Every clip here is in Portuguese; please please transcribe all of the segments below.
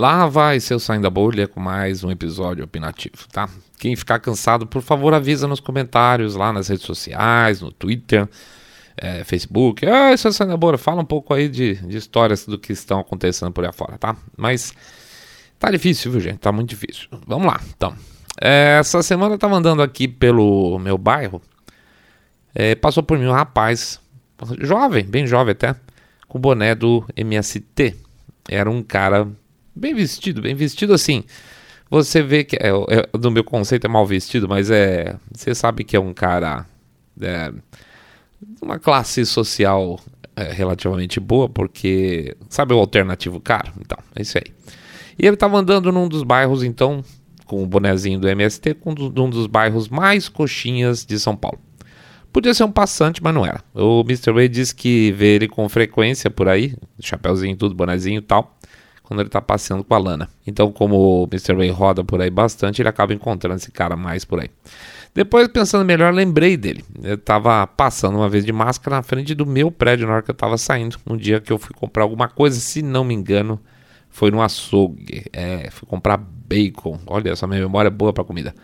Lá vai seu Saindo da Bolha com mais um episódio opinativo, tá? Quem ficar cansado, por favor, avisa nos comentários, lá nas redes sociais, no Twitter, é, Facebook. Ah, seu Saindo da Bolha, fala um pouco aí de, de histórias do que estão acontecendo por aí afora, tá? Mas tá difícil, viu, gente? Tá muito difícil. Vamos lá, então. É, essa semana eu tava andando aqui pelo meu bairro, é, passou por mim um rapaz, jovem, bem jovem até, com boné do MST. Era um cara bem vestido, bem vestido assim. Você vê que, é, é, do meu conceito, é mal vestido, mas é. Você sabe que é um cara. É, uma classe social é, relativamente boa, porque. Sabe o alternativo caro? Então, é isso aí. E ele estava andando num dos bairros, então, com o bonezinho do MST, com um dos bairros mais coxinhas de São Paulo. Podia ser um passante, mas não era. O Mr. Way disse que vê ele com frequência por aí, chapéuzinho, tudo, bonezinho e tal quando ele está passeando com a Lana. Então, como o Mr. Ray roda por aí bastante, ele acaba encontrando esse cara mais por aí. Depois, pensando melhor, lembrei dele. Eu estava passando uma vez de máscara na frente do meu prédio na hora que eu estava saindo. Um dia que eu fui comprar alguma coisa, se não me engano, foi no açougue. É, fui comprar bacon. Olha, essa minha memória é boa para comida.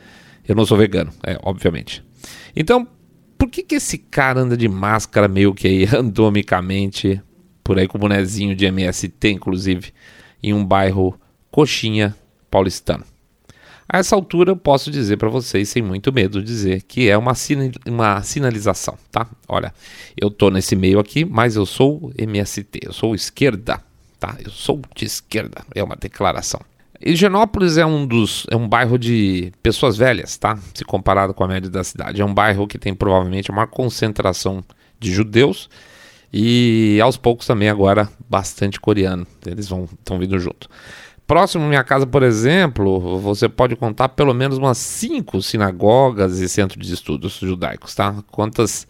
Eu não sou vegano, é, obviamente. Então, por que, que esse cara anda de máscara meio que aí randomicamente, por aí com o bonezinho de MST, inclusive? Em um bairro coxinha paulistano. A essa altura eu posso dizer para vocês, sem muito medo, dizer que é uma, uma sinalização, tá? Olha, eu tô nesse meio aqui, mas eu sou MST, eu sou esquerda, tá? Eu sou de esquerda, é uma declaração. Higienópolis é um dos é um bairro de pessoas velhas, tá? Se comparado com a média da cidade, é um bairro que tem provavelmente uma concentração de judeus e aos poucos também agora bastante coreano. Eles vão estão vindo junto. Próximo à minha casa, por exemplo, você pode contar pelo menos umas cinco sinagogas e centros de estudos judaicos, tá? Quantas,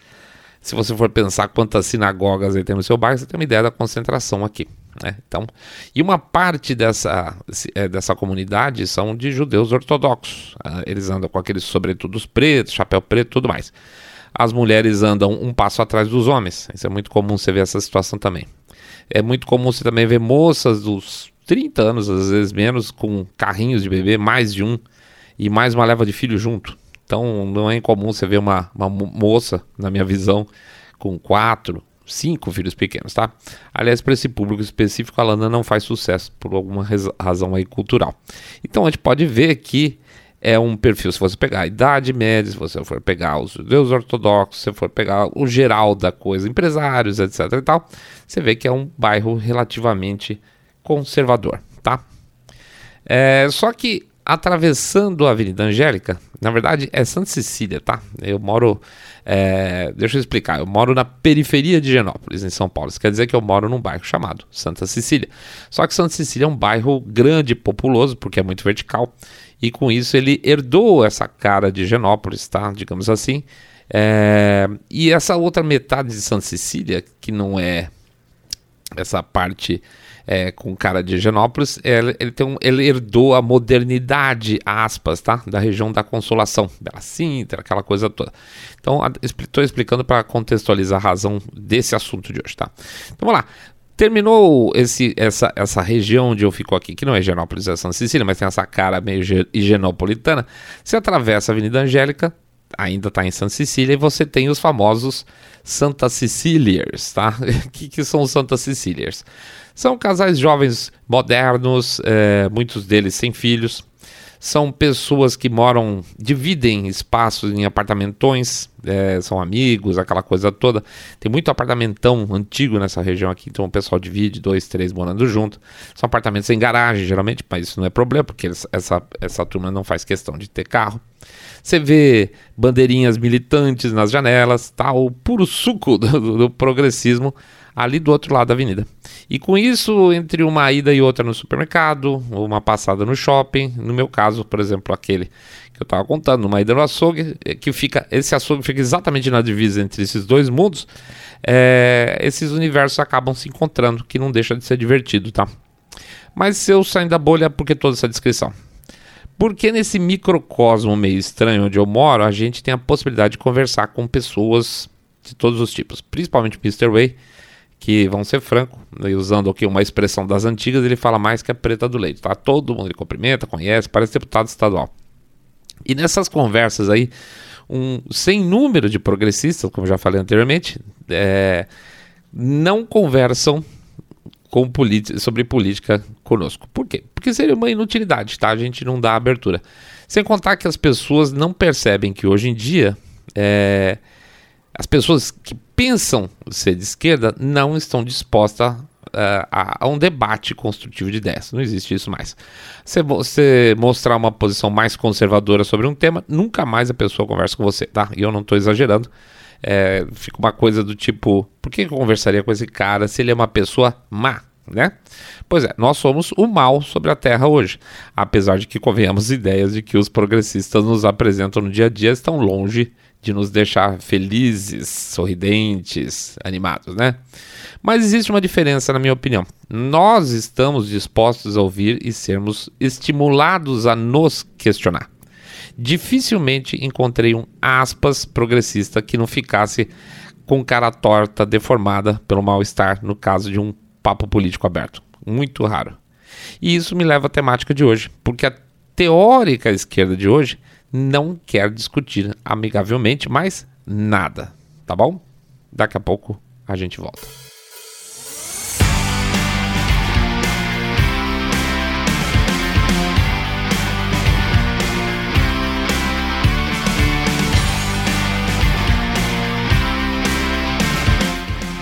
se você for pensar quantas sinagogas aí tem no seu bairro, você tem uma ideia da concentração aqui. Né? Então, e uma parte dessa, é, dessa comunidade são de judeus ortodoxos. Ah, eles andam com aqueles sobretudos pretos, chapéu preto, tudo mais as mulheres andam um passo atrás dos homens. Isso é muito comum você ver essa situação também. É muito comum você também ver moças dos 30 anos, às vezes menos, com carrinhos de bebê, mais de um, e mais uma leva de filho junto. Então não é incomum você ver uma, uma moça, na minha visão, com quatro, cinco filhos pequenos, tá? Aliás, para esse público específico, a Lana não faz sucesso por alguma razão aí cultural. Então a gente pode ver que é um perfil, se você pegar a Idade Média, se você for pegar os judeus ortodoxos, se for pegar o geral da coisa, empresários, etc e tal, você vê que é um bairro relativamente conservador, tá? É, só que atravessando a Avenida Angélica, na verdade é Santa Cecília, tá? Eu moro, é, deixa eu explicar, eu moro na periferia de Genópolis, em São Paulo. Isso quer dizer que eu moro num bairro chamado Santa Cecília. Só que Santa Cecília é um bairro grande, populoso, porque é muito vertical e com isso ele herdou essa cara de Genópolis, tá? Digamos assim. É... E essa outra metade de Santa Cecília, que não é essa parte é, com cara de Genópolis, ele, ele, um, ele herdou a modernidade, aspas, tá? Da região da Consolação, Bela Sintra, aquela coisa toda. Então, estou explicando para contextualizar a razão desse assunto de hoje, tá? Então, vamos lá. Terminou esse, essa, essa região onde eu fico aqui, que não é Higienópolis, é Santa Cecília, mas tem essa cara meio higienopolitana. Você atravessa a Avenida Angélica, ainda está em Santa Cecília, e você tem os famosos Santa Ceciliers, tá? O que, que são os Santa Ceciliers? São casais jovens modernos, é, muitos deles sem filhos, são pessoas que moram, dividem espaços em apartamentões, é, são amigos, aquela coisa toda. Tem muito apartamentão antigo nessa região aqui, então o pessoal divide, dois, três morando junto. São apartamentos em garagem, geralmente, mas isso não é problema, porque essa, essa turma não faz questão de ter carro. Você vê bandeirinhas militantes nas janelas, tá? O puro suco do, do progressismo ali do outro lado da avenida. E com isso, entre uma ida e outra no supermercado, uma passada no shopping, no meu caso, por exemplo, aquele que eu estava contando, uma ida no açougue, é, que fica, esse açougue fica exatamente na divisa entre esses dois mundos, é, esses universos acabam se encontrando, que não deixa de ser divertido, tá? Mas se eu sair da bolha, por que toda essa descrição? Porque nesse microcosmo meio estranho onde eu moro, a gente tem a possibilidade de conversar com pessoas de todos os tipos, principalmente o Mr. Way, que, vamos ser franco, né, usando aqui uma expressão das antigas, ele fala mais que a preta do leite, tá? Todo mundo ele cumprimenta, conhece, parece deputado estadual. E nessas conversas aí, um sem número de progressistas, como já falei anteriormente, é, não conversam com sobre política conosco. Por quê? Porque seria uma inutilidade, tá? A gente não dá abertura. Sem contar que as pessoas não percebem que hoje em dia é, as pessoas que pensam ser de esquerda não estão dispostas uh, a, a, um debate construtivo de ideias. Não existe isso mais. Se você mostrar uma posição mais conservadora sobre um tema, nunca mais a pessoa conversa com você, tá? E eu não estou exagerando. É, fica uma coisa do tipo: por que eu conversaria com esse cara se ele é uma pessoa má? Né? Pois é, nós somos o mal sobre a Terra hoje, apesar de que convenhamos ideias de que os progressistas nos apresentam no dia a dia estão longe de nos deixar felizes, sorridentes, animados, né? Mas existe uma diferença, na minha opinião. Nós estamos dispostos a ouvir e sermos estimulados a nos questionar. Dificilmente encontrei um aspas progressista que não ficasse com cara torta, deformada pelo mal-estar, no caso de um papo político aberto. Muito raro. E isso me leva à temática de hoje, porque a teórica esquerda de hoje não quer discutir amigavelmente mais nada, tá bom? Daqui a pouco a gente volta.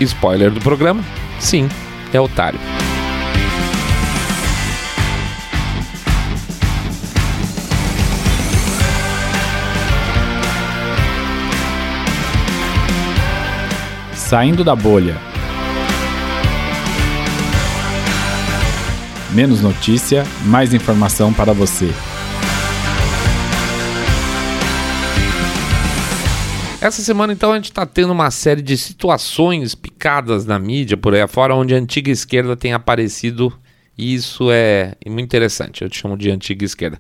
Spoiler do programa? Sim, é otário. Saindo da bolha. Menos notícia, mais informação para você. Essa semana, então, a gente está tendo uma série de situações picadas na mídia por aí afora, onde a antiga esquerda tem aparecido, e isso é muito interessante. Eu te chamo de antiga esquerda.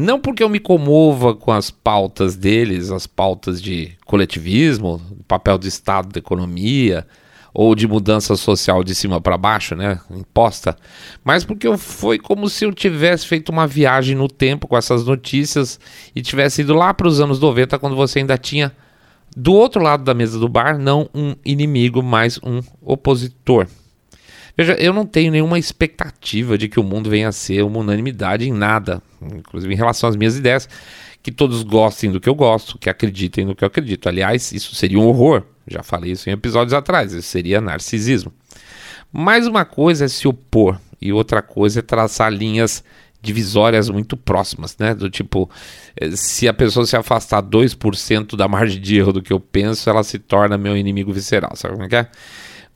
Não porque eu me comova com as pautas deles, as pautas de coletivismo, papel do Estado da economia, ou de mudança social de cima para baixo, né, imposta, mas porque eu, foi como se eu tivesse feito uma viagem no tempo com essas notícias e tivesse ido lá para os anos 90, quando você ainda tinha do outro lado da mesa do bar não um inimigo, mas um opositor. Veja, eu não tenho nenhuma expectativa de que o mundo venha a ser uma unanimidade em nada, inclusive em relação às minhas ideias, que todos gostem do que eu gosto, que acreditem no que eu acredito. Aliás, isso seria um horror. Já falei isso em episódios atrás, isso seria narcisismo. Mas uma coisa é se opor e outra coisa é traçar linhas divisórias muito próximas, né? Do tipo, eh, se a pessoa se afastar 2% da margem de erro do que eu penso, ela se torna meu inimigo visceral, sabe como é que é?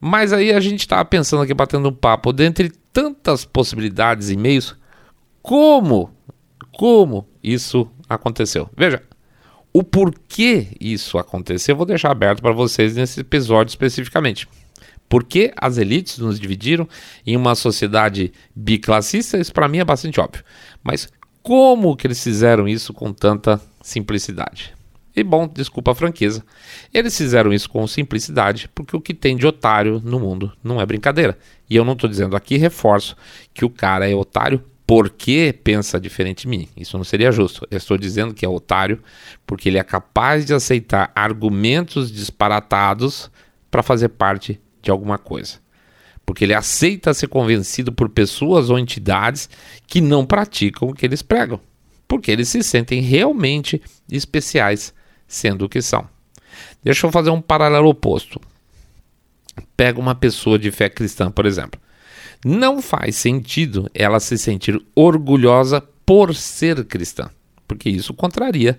Mas aí a gente estava pensando aqui, batendo um papo, dentre tantas possibilidades e meios, como, como isso aconteceu? Veja, o porquê isso aconteceu eu vou deixar aberto para vocês nesse episódio especificamente. Porque as elites nos dividiram em uma sociedade biclassista, isso para mim é bastante óbvio. Mas como que eles fizeram isso com tanta simplicidade? E bom, desculpa a franqueza. Eles fizeram isso com simplicidade, porque o que tem de otário no mundo não é brincadeira. E eu não estou dizendo aqui, reforço, que o cara é otário porque pensa diferente de mim. Isso não seria justo. Eu estou dizendo que é otário porque ele é capaz de aceitar argumentos disparatados para fazer parte de alguma coisa. Porque ele aceita ser convencido por pessoas ou entidades que não praticam o que eles pregam. Porque eles se sentem realmente especiais sendo o que são. Deixa eu fazer um paralelo oposto. Pega uma pessoa de fé cristã, por exemplo. Não faz sentido ela se sentir orgulhosa por ser cristã, porque isso contraria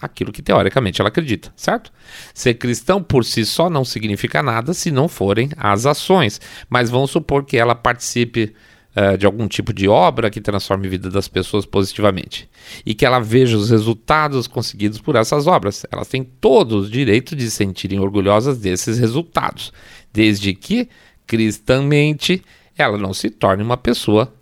aquilo que teoricamente ela acredita, certo? Ser cristão por si só não significa nada se não forem as ações, mas vamos supor que ela participe uh, de algum tipo de obra que transforme a vida das pessoas positivamente e que ela veja os resultados conseguidos por essas obras. Elas têm todos o direito de se sentirem orgulhosas desses resultados, desde que, cristãmente, ela não se torne uma pessoa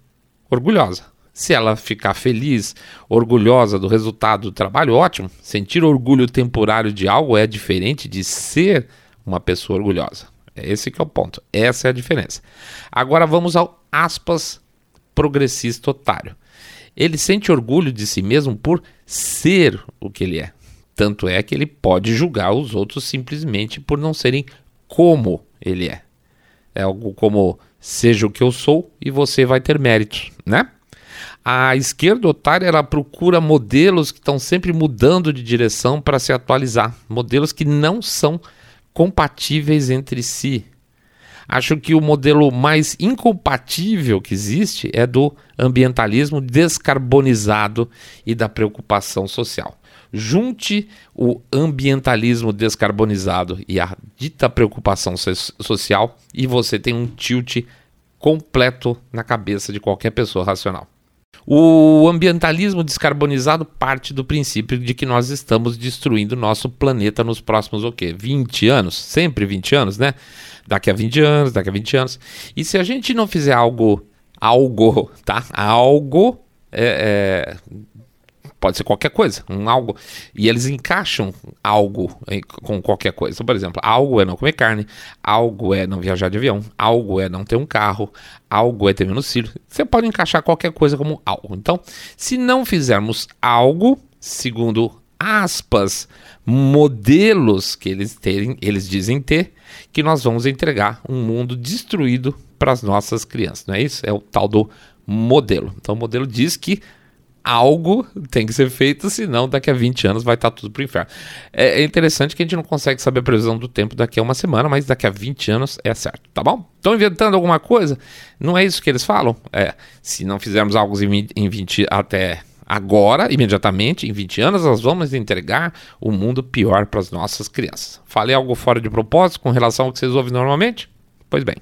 orgulhosa. Se ela ficar feliz, orgulhosa do resultado do trabalho, ótimo. Sentir orgulho temporário de algo é diferente de ser uma pessoa orgulhosa. Esse que é o ponto. Essa é a diferença. Agora vamos ao aspas progressista otário. Ele sente orgulho de si mesmo por ser o que ele é. Tanto é que ele pode julgar os outros simplesmente por não serem como ele é. É algo como seja o que eu sou e você vai ter méritos, né? A esquerda otária ela procura modelos que estão sempre mudando de direção para se atualizar, modelos que não são compatíveis entre si. Acho que o modelo mais incompatível que existe é do ambientalismo descarbonizado e da preocupação social. Junte o ambientalismo descarbonizado e a dita preocupação so social e você tem um tilt completo na cabeça de qualquer pessoa racional. O ambientalismo descarbonizado parte do princípio de que nós estamos destruindo nosso planeta nos próximos o quê? 20 anos, sempre 20 anos, né? Daqui a 20 anos, daqui a 20 anos. E se a gente não fizer algo algo, tá? Algo é, é, pode ser qualquer coisa, um algo. E eles encaixam algo com qualquer coisa. Então, por exemplo, algo é não comer carne, algo é não viajar de avião, algo é não ter um carro, algo é ter menos filhos. Você pode encaixar qualquer coisa como algo. Então, se não fizermos algo, segundo aspas, modelos que eles terem, eles dizem ter, que nós vamos entregar um mundo destruído para as nossas crianças. Não é isso? É o tal do modelo. Então, o modelo diz que algo tem que ser feito, senão daqui a 20 anos vai estar tudo pro inferno. É, é, interessante que a gente não consegue saber a previsão do tempo daqui a uma semana, mas daqui a 20 anos é certo, tá bom? Estão inventando alguma coisa? Não é isso que eles falam? É, se não fizermos algo em 20 até agora, imediatamente, em 20 anos, nós vamos entregar o um mundo pior para as nossas crianças. Falei algo fora de propósito com relação ao que vocês ouvem normalmente? Pois bem.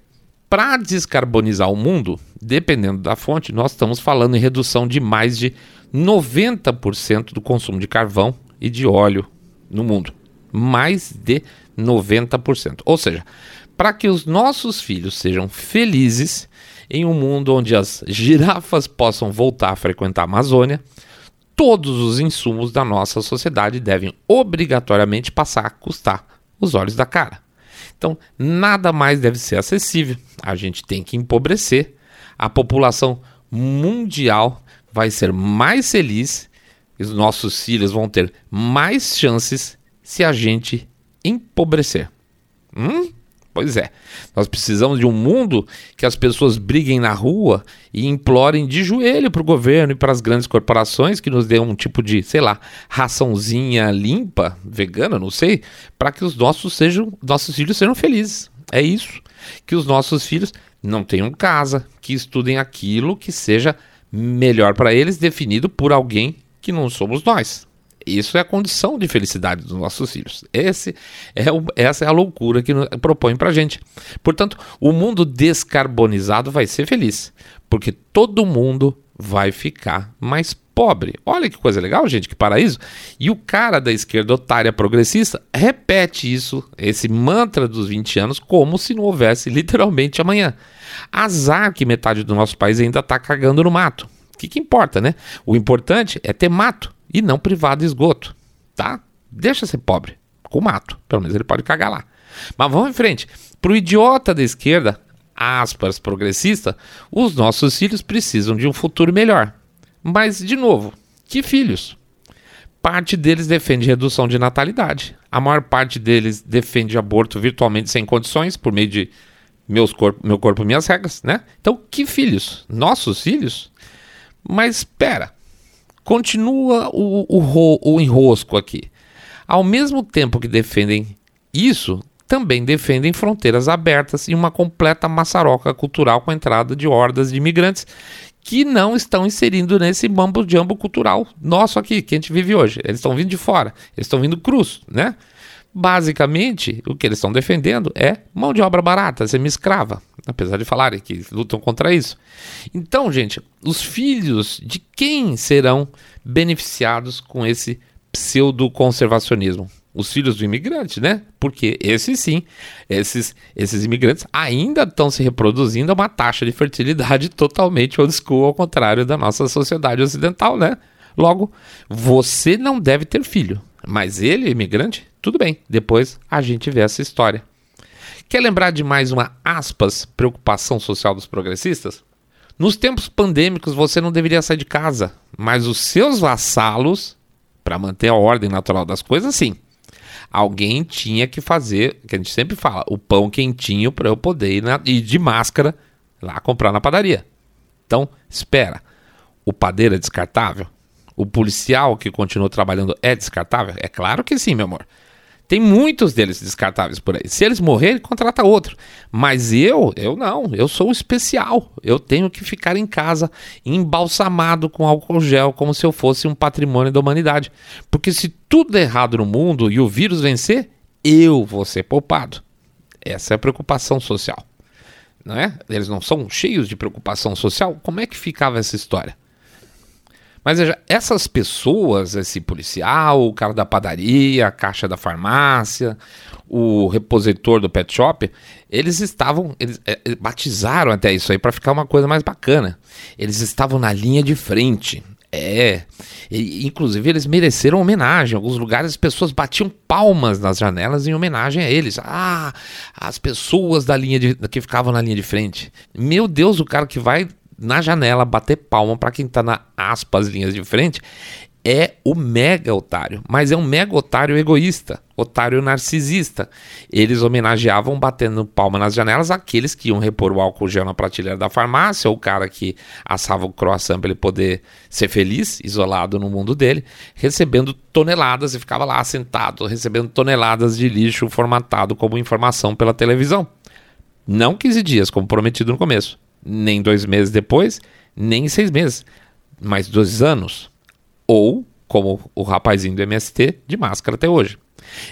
Para descarbonizar o mundo, dependendo da fonte, nós estamos falando em redução de mais de 90% do consumo de carvão e de óleo no mundo. Mais de 90%. Ou seja, para que os nossos filhos sejam felizes em um mundo onde as girafas possam voltar a frequentar a Amazônia, todos os insumos da nossa sociedade devem obrigatoriamente passar a custar os olhos da cara. Então, nada mais deve ser acessível. A gente tem que empobrecer. A população mundial vai ser mais feliz os nossos filhos vão ter mais chances se a gente empobrecer. Hum? Pois é, nós precisamos de um mundo que as pessoas briguem na rua e implorem de joelho para o governo e para as grandes corporações que nos dêem um tipo de, sei lá, raçãozinha limpa, vegana, não sei, para que os nossos, sejam, nossos filhos sejam felizes. É isso. Que os nossos filhos não tenham casa, que estudem aquilo que seja melhor para eles, definido por alguém que não somos nós. Isso é a condição de felicidade dos nossos filhos. Esse é o, essa é a loucura que propõe para gente. Portanto, o mundo descarbonizado vai ser feliz, porque todo mundo vai ficar mais pobre. Olha que coisa legal, gente, que paraíso. E o cara da esquerda otária progressista repete isso, esse mantra dos 20 anos, como se não houvesse literalmente amanhã. Azar que metade do nosso país ainda está cagando no mato. O que, que importa, né? O importante é ter mato e não privado esgoto, tá? Deixa ser pobre, com mato, pelo menos ele pode cagar lá. Mas vamos em frente. Para o idiota da esquerda, aspas, progressista, os nossos filhos precisam de um futuro melhor. Mas, de novo, que filhos? Parte deles defende redução de natalidade. A maior parte deles defende aborto virtualmente sem condições, por meio de meus corpo, meu corpo, minhas regras, né? Então, que filhos? Nossos filhos? Mas espera, Continua o, o, o enrosco aqui. Ao mesmo tempo que defendem isso, também defendem fronteiras abertas e uma completa maçaroca cultural com a entrada de hordas de imigrantes que não estão inserindo nesse mambo jumbo cultural nosso aqui, que a gente vive hoje. Eles estão vindo de fora, eles estão vindo cruz, né? Basicamente, o que eles estão defendendo é mão de obra barata, semi-escrava, apesar de falarem que lutam contra isso. Então, gente, os filhos de quem serão beneficiados com esse pseudo-conservacionismo? Os filhos do imigrante, né? Porque esses sim, esses, esses imigrantes ainda estão se reproduzindo a uma taxa de fertilidade totalmente old school, ao contrário da nossa sociedade ocidental, né? Logo, você não deve ter filho, mas ele, imigrante, tudo bem, depois a gente vê essa história. Quer lembrar de mais uma aspas preocupação social dos progressistas? Nos tempos pandêmicos você não deveria sair de casa, mas os seus vassalos, para manter a ordem natural das coisas, sim. Alguém tinha que fazer, que a gente sempre fala, o pão quentinho para eu poder ir, na, ir de máscara lá comprar na padaria. Então, espera. O padeiro é descartável? O policial que continua trabalhando é descartável? É claro que sim, meu amor. Tem muitos deles descartáveis por aí. Se eles morrerem, contrata outro. Mas eu, eu não. Eu sou especial. Eu tenho que ficar em casa embalsamado com álcool gel, como se eu fosse um patrimônio da humanidade. Porque se tudo der errado no mundo e o vírus vencer, eu vou ser poupado. Essa é a preocupação social. Não é? Eles não são cheios de preocupação social? Como é que ficava essa história? Mas essas pessoas, esse policial, o cara da padaria, a caixa da farmácia, o repositor do pet shop, eles estavam, eles é, batizaram até isso aí para ficar uma coisa mais bacana. Eles estavam na linha de frente. É, e, inclusive eles mereceram homenagem. Em alguns lugares as pessoas batiam palmas nas janelas em homenagem a eles. Ah, as pessoas da linha de, que ficavam na linha de frente. Meu Deus, o cara que vai na janela, bater palma para quem tá na aspas linhas de frente, é o mega otário, mas é um mega otário egoísta, otário narcisista. Eles homenageavam batendo palma nas janelas aqueles que iam repor o álcool gel na prateleira da farmácia, ou o cara que assava o croissant para ele poder ser feliz, isolado no mundo dele, recebendo toneladas e ficava lá sentado, recebendo toneladas de lixo formatado como informação pela televisão. Não 15 dias, como prometido no começo nem dois meses depois, nem seis meses, mas dois anos. Ou, como o rapazinho do MST, de máscara até hoje.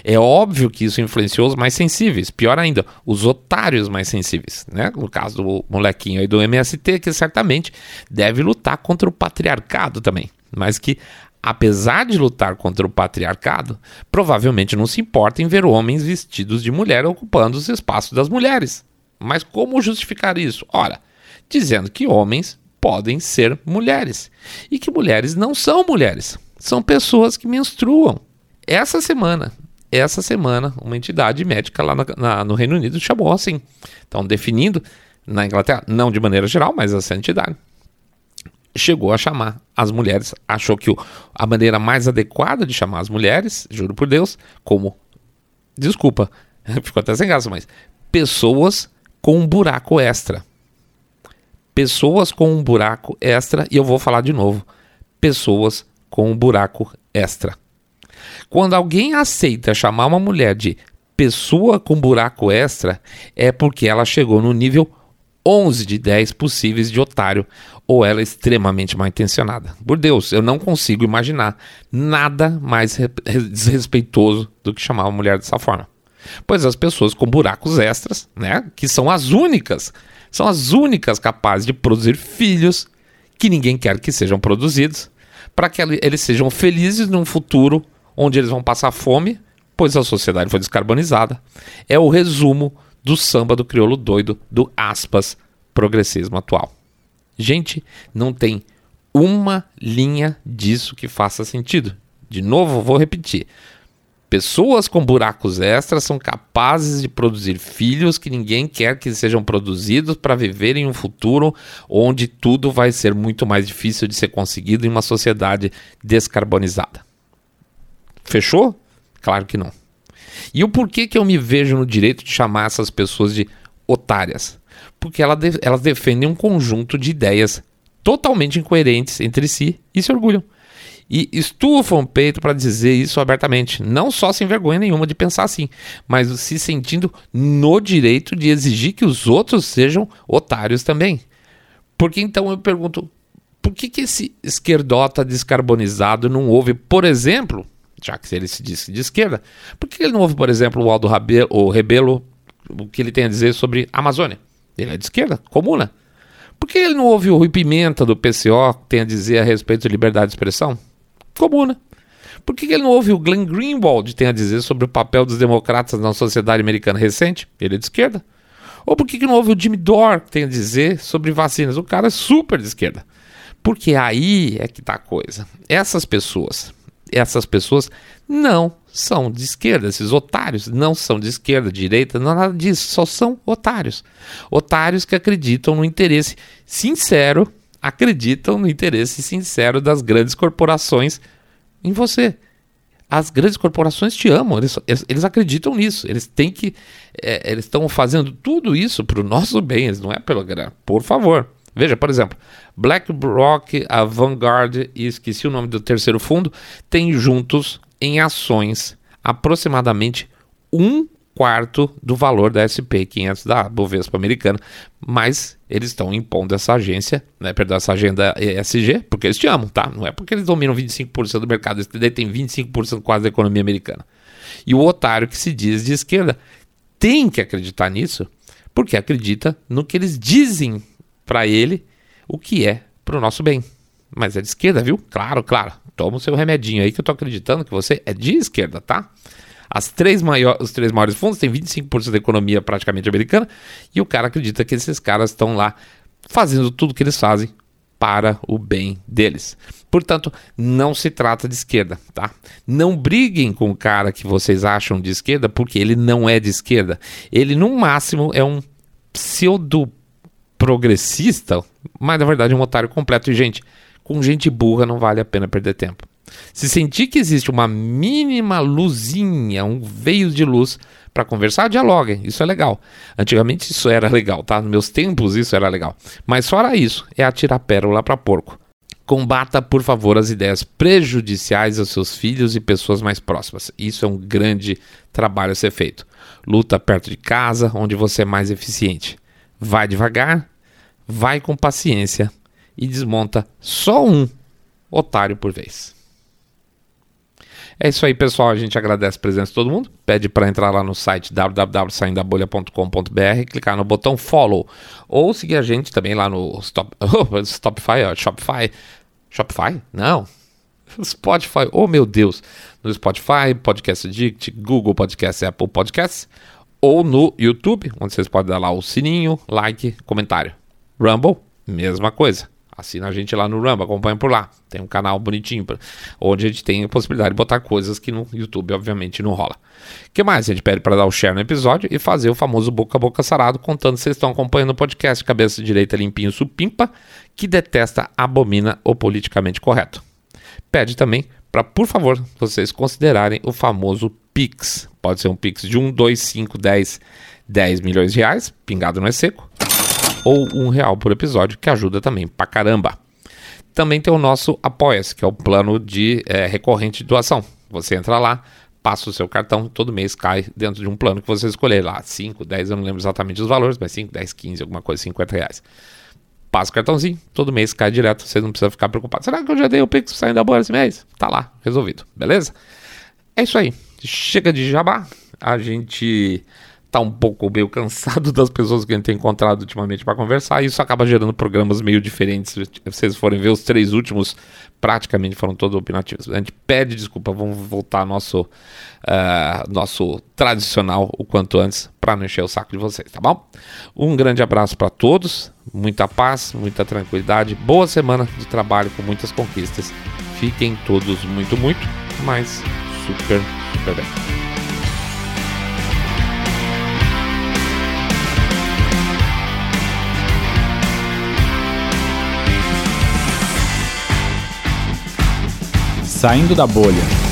É óbvio que isso influenciou os mais sensíveis, pior ainda, os otários mais sensíveis, né? No caso do molequinho aí do MST, que certamente deve lutar contra o patriarcado também, mas que apesar de lutar contra o patriarcado, provavelmente não se importa em ver homens vestidos de mulher ocupando os espaços das mulheres. Mas como justificar isso? Ora, dizendo que homens podem ser mulheres e que mulheres não são mulheres, são pessoas que menstruam. Essa semana, essa semana, uma entidade médica lá na, na, no Reino Unido chamou assim. Então, definindo na Inglaterra, não de maneira geral, mas essa entidade chegou a chamar as mulheres, achou que o, a maneira mais adequada de chamar as mulheres, juro por Deus, como desculpa, ficou até sem graça, mas pessoas com um buraco extra pessoas com um buraco extra, e eu vou falar de novo: pessoas com um buraco extra. Quando alguém aceita chamar uma mulher de pessoa com buraco extra, é porque ela chegou no nível 11 de 10 possíveis de otário, ou ela é extremamente mal intencionada. Por Deus, eu não consigo imaginar nada mais desrespeitoso do que chamar uma mulher dessa forma. Pois as pessoas com buracos extras, né, que são as únicas são as únicas capazes de produzir filhos que ninguém quer que sejam produzidos, para que eles sejam felizes num futuro onde eles vão passar fome, pois a sociedade foi descarbonizada. É o resumo do samba do crioulo doido, do aspas, progressismo atual. Gente, não tem uma linha disso que faça sentido. De novo, vou repetir. Pessoas com buracos extras são capazes de produzir filhos que ninguém quer que sejam produzidos para viver em um futuro onde tudo vai ser muito mais difícil de ser conseguido em uma sociedade descarbonizada. Fechou? Claro que não. E o porquê que eu me vejo no direito de chamar essas pessoas de otárias? Porque elas, elas defendem um conjunto de ideias totalmente incoerentes entre si e se orgulham e estufam o peito para dizer isso abertamente, não só sem vergonha nenhuma de pensar assim, mas se sentindo no direito de exigir que os outros sejam otários também. Porque então eu pergunto, por que, que esse esquerdota descarbonizado não ouve, por exemplo, já que ele se diz de esquerda, por que ele não ouve, por exemplo, o Aldo Rabelo, o Rebelo, o que ele tem a dizer sobre a Amazônia? Ele é de esquerda, comuna. Por que ele não ouve o Rui Pimenta do PCO que tem a dizer a respeito de liberdade de expressão? Comuna. Né? Por que ele não ouve o Glenn Greenwald tem a dizer sobre o papel dos democratas na sociedade americana recente? Ele é de esquerda. Ou por que não ouve o Jimmy Dore tem a dizer sobre vacinas? O cara é super de esquerda. Porque aí é que tá a coisa. Essas pessoas, essas pessoas não são de esquerda, esses otários não são de esquerda, direita, não nada disso, só são otários. Otários que acreditam no interesse sincero, acreditam no interesse sincero das grandes corporações em você. As grandes corporações te amam, eles, eles acreditam nisso. Eles têm que. É, eles estão fazendo tudo isso para o nosso bem, eles não é pelo grana. Por favor. Veja, por exemplo, BlackRock, a Vanguard e esqueci o nome do terceiro fundo, têm juntos em ações aproximadamente um quarto do valor da SP 500 da Bovespa americana, mas eles estão impondo essa agência, né, perdão, essa agenda ESG, porque eles te amam, tá? Não é porque eles dominam 25% do mercado, eles detêm 25% quase da economia americana. E o otário que se diz de esquerda tem que acreditar nisso, porque acredita no que eles dizem para ele o que é para o nosso bem. Mas é de esquerda, viu? Claro, claro. Toma o seu remedinho aí que eu tô acreditando que você é de esquerda, tá? As três maiores, os três maiores fundos têm 25% da economia praticamente americana e o cara acredita que esses caras estão lá fazendo tudo que eles fazem para o bem deles. Portanto, não se trata de esquerda, tá? Não briguem com o cara que vocês acham de esquerda, porque ele não é de esquerda. Ele, no máximo, é um pseudo progressista, mas na verdade é um otário completo. E, gente, com gente burra não vale a pena perder tempo. Se sentir que existe uma mínima luzinha, um veio de luz para conversar, dialoguem. Isso é legal. Antigamente isso era legal, tá? Nos meus tempos isso era legal. Mas fora isso, é atirar pérola para porco. Combata, por favor, as ideias prejudiciais aos seus filhos e pessoas mais próximas. Isso é um grande trabalho a ser feito. Luta perto de casa, onde você é mais eficiente. Vai devagar, vai com paciência e desmonta só um otário por vez. É isso aí, pessoal. A gente agradece a presença de todo mundo. Pede para entrar lá no site www.saindabolha.com.br, clicar no botão follow ou seguir a gente também lá no Stop, oh, Stopify, ó, Shopify. Shopify? Não. Spotify. Oh, meu Deus. No Spotify, Podcast Addict, Google Podcast, Apple Podcasts ou no YouTube, onde vocês podem dar lá o sininho, like, comentário. Rumble, mesma coisa. Assina a gente lá no Rumble, acompanha por lá. Tem um canal bonitinho, onde a gente tem a possibilidade de botar coisas que no YouTube, obviamente, não rola. O que mais? A gente pede para dar o share no episódio e fazer o famoso boca a boca sarado, contando se vocês estão acompanhando o podcast Cabeça Direita Limpinho Supimpa, que detesta, abomina o politicamente correto. Pede também para, por favor, vocês considerarem o famoso Pix. Pode ser um Pix de 1, 2, 5, 10, 10 milhões de reais, pingado não é seco ou um real por episódio, que ajuda também pra caramba. Também tem o nosso Apoia-se, que é o plano de é, recorrente de doação. Você entra lá, passa o seu cartão, todo mês cai dentro de um plano que você escolher lá. 5, 10, eu não lembro exatamente os valores, mas 5, 10, 15, alguma coisa, 50 reais. Passa o cartãozinho, todo mês cai direto, você não precisa ficar preocupado. Será que eu já dei o Pix saindo da boa esse mês? Tá lá, resolvido, beleza? É isso aí. Chega de jabá. A gente tá um pouco meio cansado das pessoas que a gente tem encontrado ultimamente para conversar, e isso acaba gerando programas meio diferentes. Se vocês forem ver, os três últimos praticamente foram todos opinativos. A gente pede desculpa, vamos voltar ao nosso, uh, nosso tradicional o quanto antes para não encher o saco de vocês, tá bom? Um grande abraço para todos, muita paz, muita tranquilidade, boa semana de trabalho com muitas conquistas. Fiquem todos muito, muito, mas super, super bem. Saindo da Bolha.